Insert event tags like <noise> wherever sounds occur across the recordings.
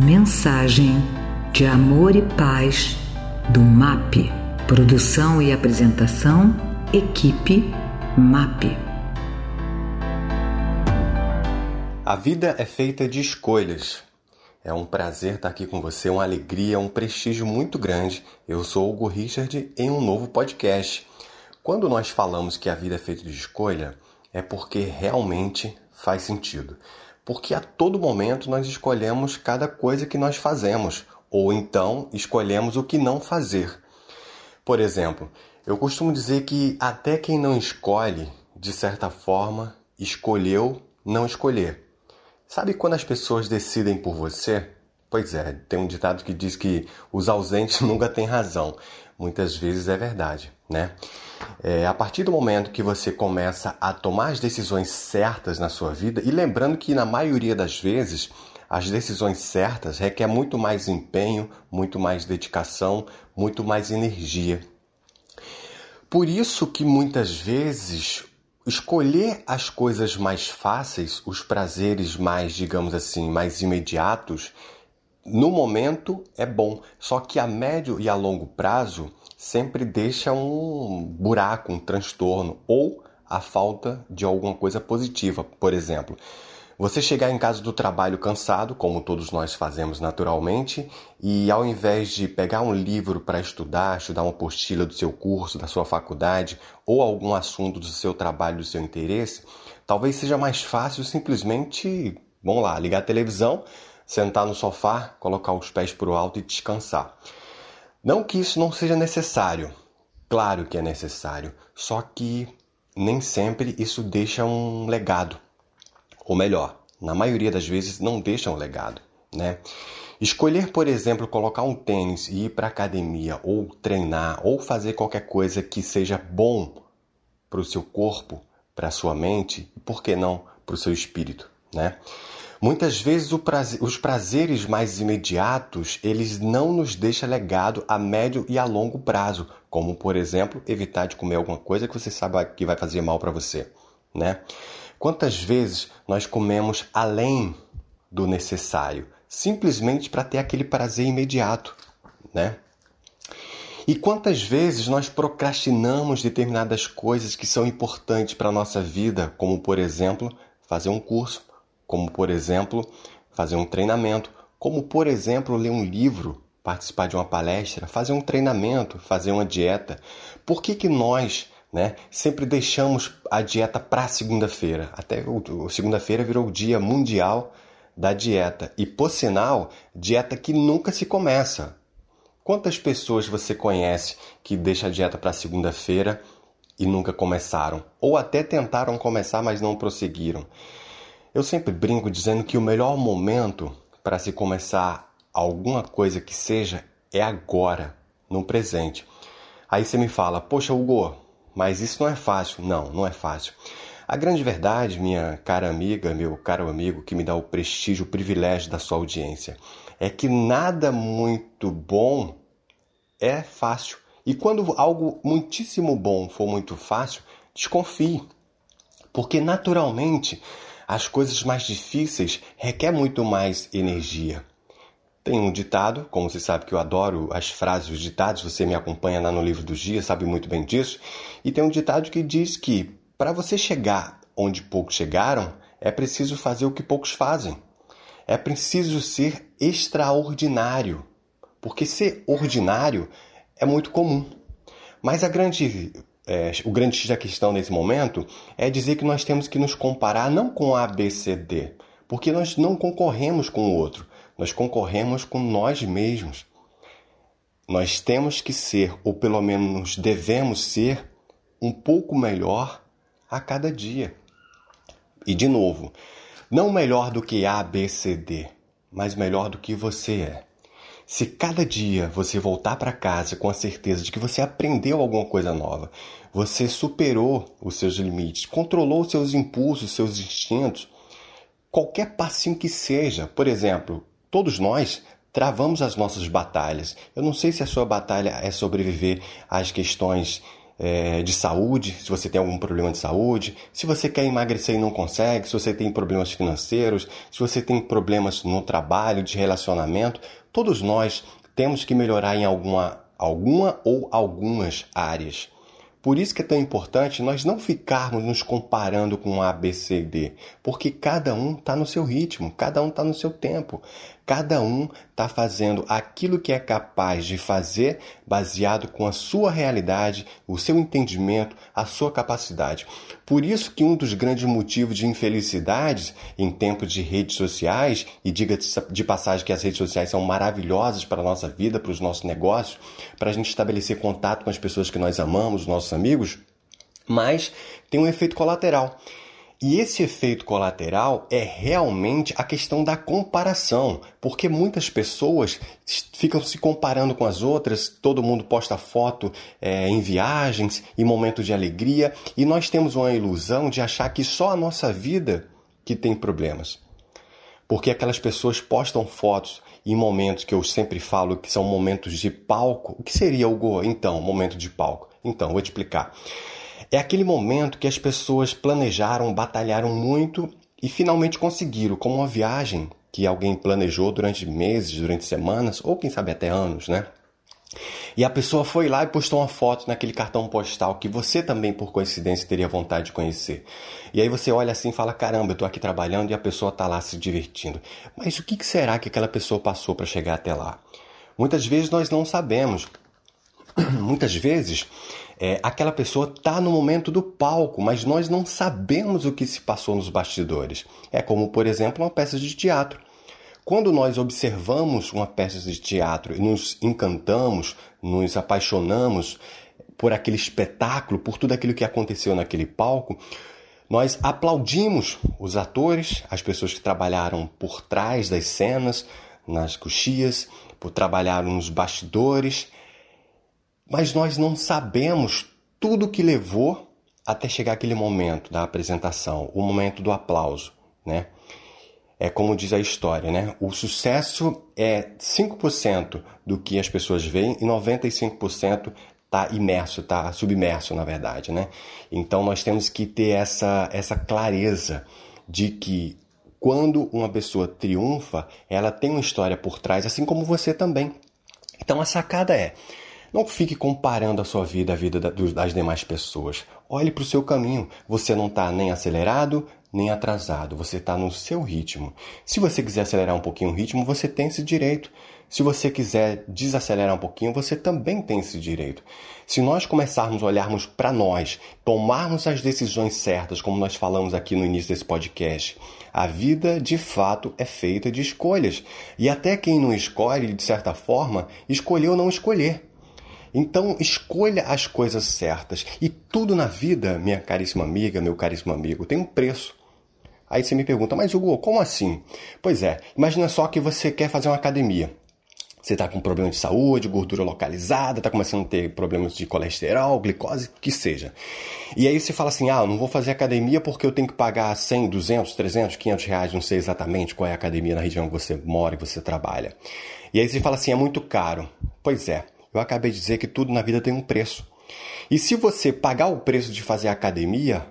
Mensagem de amor e paz do MAP. Produção e apresentação, equipe MAP. A vida é feita de escolhas. É um prazer estar aqui com você, uma alegria, um prestígio muito grande. Eu sou Hugo Richard em um novo podcast. Quando nós falamos que a vida é feita de escolha, é porque realmente faz sentido porque a todo momento nós escolhemos cada coisa que nós fazemos, ou então escolhemos o que não fazer. Por exemplo, eu costumo dizer que até quem não escolhe, de certa forma, escolheu não escolher. Sabe quando as pessoas decidem por você? Pois é, tem um ditado que diz que os ausentes <laughs> nunca têm razão. Muitas vezes é verdade, né? É, a partir do momento que você começa a tomar as decisões certas na sua vida, e lembrando que na maioria das vezes as decisões certas requer muito mais empenho, muito mais dedicação, muito mais energia. Por isso que muitas vezes escolher as coisas mais fáceis, os prazeres mais, digamos assim, mais imediatos, no momento é bom, só que a médio e a longo prazo sempre deixa um buraco, um transtorno ou a falta de alguma coisa positiva. Por exemplo, você chegar em casa do trabalho cansado, como todos nós fazemos naturalmente, e ao invés de pegar um livro para estudar, estudar uma apostila do seu curso, da sua faculdade, ou algum assunto do seu trabalho, do seu interesse, talvez seja mais fácil simplesmente, vamos lá, ligar a televisão, sentar no sofá, colocar os pés para o alto e descansar. Não que isso não seja necessário, claro que é necessário, só que nem sempre isso deixa um legado. Ou melhor, na maioria das vezes não deixa um legado, né? Escolher, por exemplo, colocar um tênis e ir para academia, ou treinar, ou fazer qualquer coisa que seja bom para o seu corpo, para a sua mente, e por que não para o seu espírito, né? Muitas vezes prazer, os prazeres mais imediatos, eles não nos deixam legado a médio e a longo prazo, como por exemplo, evitar de comer alguma coisa que você sabe que vai fazer mal para você, né? Quantas vezes nós comemos além do necessário, simplesmente para ter aquele prazer imediato, né? E quantas vezes nós procrastinamos determinadas coisas que são importantes para a nossa vida, como por exemplo, fazer um curso, como por exemplo fazer um treinamento, como por exemplo ler um livro, participar de uma palestra, fazer um treinamento, fazer uma dieta. Por que, que nós né, sempre deixamos a dieta para segunda-feira? Até segunda-feira virou o dia mundial da dieta. E por sinal, dieta que nunca se começa. Quantas pessoas você conhece que deixa a dieta para segunda-feira e nunca começaram? Ou até tentaram começar, mas não prosseguiram? Eu sempre brinco dizendo que o melhor momento para se começar alguma coisa que seja é agora, no presente. Aí você me fala, poxa, Hugo, mas isso não é fácil. Não, não é fácil. A grande verdade, minha cara amiga, meu caro amigo, que me dá o prestígio, o privilégio da sua audiência, é que nada muito bom é fácil. E quando algo muitíssimo bom for muito fácil, desconfie. Porque naturalmente as coisas mais difíceis requer muito mais energia. Tem um ditado, como você sabe que eu adoro as frases, os ditados, você me acompanha lá no livro dos dias, sabe muito bem disso. E tem um ditado que diz que para você chegar onde poucos chegaram, é preciso fazer o que poucos fazem. É preciso ser extraordinário. Porque ser ordinário é muito comum. Mas a grande é, o grande X da questão nesse momento é dizer que nós temos que nos comparar não com A, B, C, D, porque nós não concorremos com o outro, nós concorremos com nós mesmos. Nós temos que ser, ou pelo menos devemos ser, um pouco melhor a cada dia. E de novo, não melhor do que A, B, C, D, mas melhor do que você é. Se cada dia você voltar para casa com a certeza de que você aprendeu alguma coisa nova, você superou os seus limites, controlou os seus impulsos, seus instintos, qualquer passinho que seja, por exemplo, todos nós travamos as nossas batalhas. Eu não sei se a sua batalha é sobreviver às questões é, de saúde, se você tem algum problema de saúde, se você quer emagrecer e não consegue, se você tem problemas financeiros, se você tem problemas no trabalho, de relacionamento, todos nós temos que melhorar em alguma, alguma ou algumas áreas. Por isso que é tão importante nós não ficarmos nos comparando com A, B, C D, porque cada um está no seu ritmo, cada um está no seu tempo. Cada um está fazendo aquilo que é capaz de fazer baseado com a sua realidade, o seu entendimento, a sua capacidade. Por isso que um dos grandes motivos de infelicidade em tempos de redes sociais, e diga de passagem que as redes sociais são maravilhosas para a nossa vida, para os nossos negócios, para a gente estabelecer contato com as pessoas que nós amamos, os nossos amigos, mas tem um efeito colateral e esse efeito colateral é realmente a questão da comparação, porque muitas pessoas ficam se comparando com as outras, todo mundo posta foto é, em viagens, em momentos de alegria, e nós temos uma ilusão de achar que só a nossa vida que tem problemas. Porque aquelas pessoas postam fotos em momentos que eu sempre falo que são momentos de palco. O que seria o Go? Então, momento de palco. Então, vou te explicar. É aquele momento que as pessoas planejaram, batalharam muito e finalmente conseguiram, como uma viagem que alguém planejou durante meses, durante semanas, ou quem sabe até anos, né? E a pessoa foi lá e postou uma foto naquele cartão postal que você também, por coincidência, teria vontade de conhecer. E aí você olha assim e fala: caramba, eu estou aqui trabalhando e a pessoa está lá se divertindo. Mas o que será que aquela pessoa passou para chegar até lá? Muitas vezes nós não sabemos. <clears throat> Muitas vezes é, aquela pessoa está no momento do palco, mas nós não sabemos o que se passou nos bastidores. É como, por exemplo, uma peça de teatro. Quando nós observamos uma peça de teatro e nos encantamos, nos apaixonamos por aquele espetáculo, por tudo aquilo que aconteceu naquele palco, nós aplaudimos os atores, as pessoas que trabalharam por trás das cenas, nas coxias, por trabalhar nos bastidores mas nós não sabemos tudo o que levou até chegar aquele momento da apresentação, o momento do aplauso, né? É como diz a história, né? O sucesso é 5% do que as pessoas veem e 95% está imerso, está submerso, na verdade, né? Então nós temos que ter essa, essa clareza de que quando uma pessoa triunfa, ela tem uma história por trás, assim como você também. Então a sacada é: não fique comparando a sua vida à vida das demais pessoas. Olhe para o seu caminho. Você não está nem acelerado, nem atrasado. Você está no seu ritmo. Se você quiser acelerar um pouquinho o ritmo, você tem esse direito. Se você quiser desacelerar um pouquinho, você também tem esse direito. Se nós começarmos a olharmos para nós, tomarmos as decisões certas, como nós falamos aqui no início desse podcast, a vida de fato é feita de escolhas. E até quem não escolhe, de certa forma, escolheu não escolher. Então, escolha as coisas certas. E tudo na vida, minha caríssima amiga, meu caríssimo amigo, tem um preço. Aí você me pergunta, mas Hugo, como assim? Pois é, imagina só que você quer fazer uma academia. Você está com problema de saúde, gordura localizada, está começando a ter problemas de colesterol, glicose, que seja. E aí você fala assim, ah, eu não vou fazer academia porque eu tenho que pagar 100, 200, 300, 500 reais, não sei exatamente qual é a academia na região que você mora e você trabalha. E aí você fala assim, é muito caro. Pois é, eu acabei de dizer que tudo na vida tem um preço. E se você pagar o preço de fazer academia,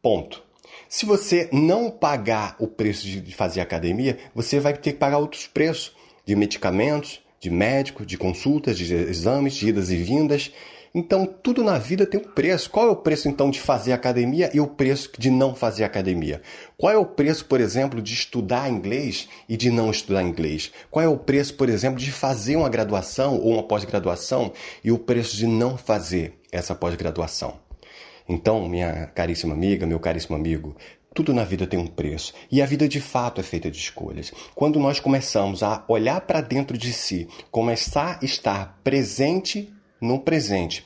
ponto. Se você não pagar o preço de fazer academia, você vai ter que pagar outros preços de medicamentos, de médico, de consultas, de exames, de idas e vindas. Então, tudo na vida tem um preço. Qual é o preço, então, de fazer academia e o preço de não fazer academia? Qual é o preço, por exemplo, de estudar inglês e de não estudar inglês? Qual é o preço, por exemplo, de fazer uma graduação ou uma pós-graduação e o preço de não fazer essa pós-graduação? Então, minha caríssima amiga, meu caríssimo amigo, tudo na vida tem um preço e a vida de fato é feita de escolhas. Quando nós começamos a olhar para dentro de si, começar a estar presente no presente.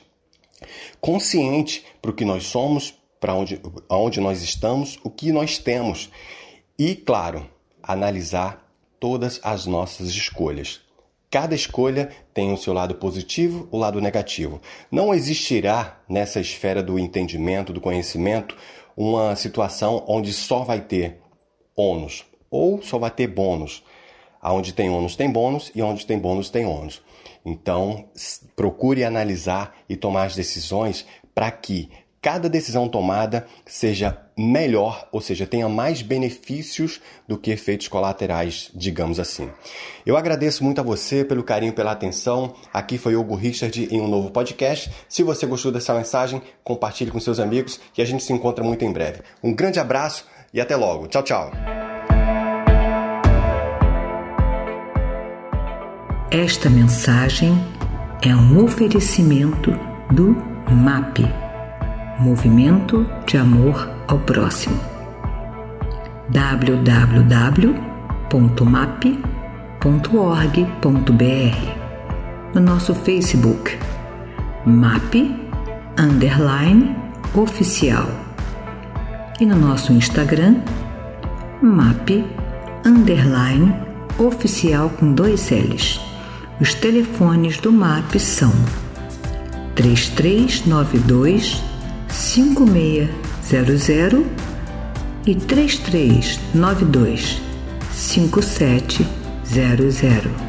Consciente para o que nós somos, para onde, onde nós estamos, o que nós temos. E, claro, analisar todas as nossas escolhas. Cada escolha tem o seu lado positivo, o lado negativo. Não existirá nessa esfera do entendimento, do conhecimento, uma situação onde só vai ter ônus ou só vai ter bônus. Onde tem ônus tem bônus e onde tem bônus tem ônus. Então, procure analisar e tomar as decisões para que cada decisão tomada seja melhor, ou seja, tenha mais benefícios do que efeitos colaterais, digamos assim. Eu agradeço muito a você pelo carinho, pela atenção. Aqui foi Hugo Richard em um novo podcast. Se você gostou dessa mensagem, compartilhe com seus amigos e a gente se encontra muito em breve. Um grande abraço e até logo. Tchau, tchau. Esta mensagem é um oferecimento do MAP Movimento de Amor ao Próximo. www.map.org.br No nosso Facebook MAP Underline Oficial e no nosso Instagram MAP Underline Oficial com dois L's. Os telefones do MAP são 3392 5600 e 3392 5700.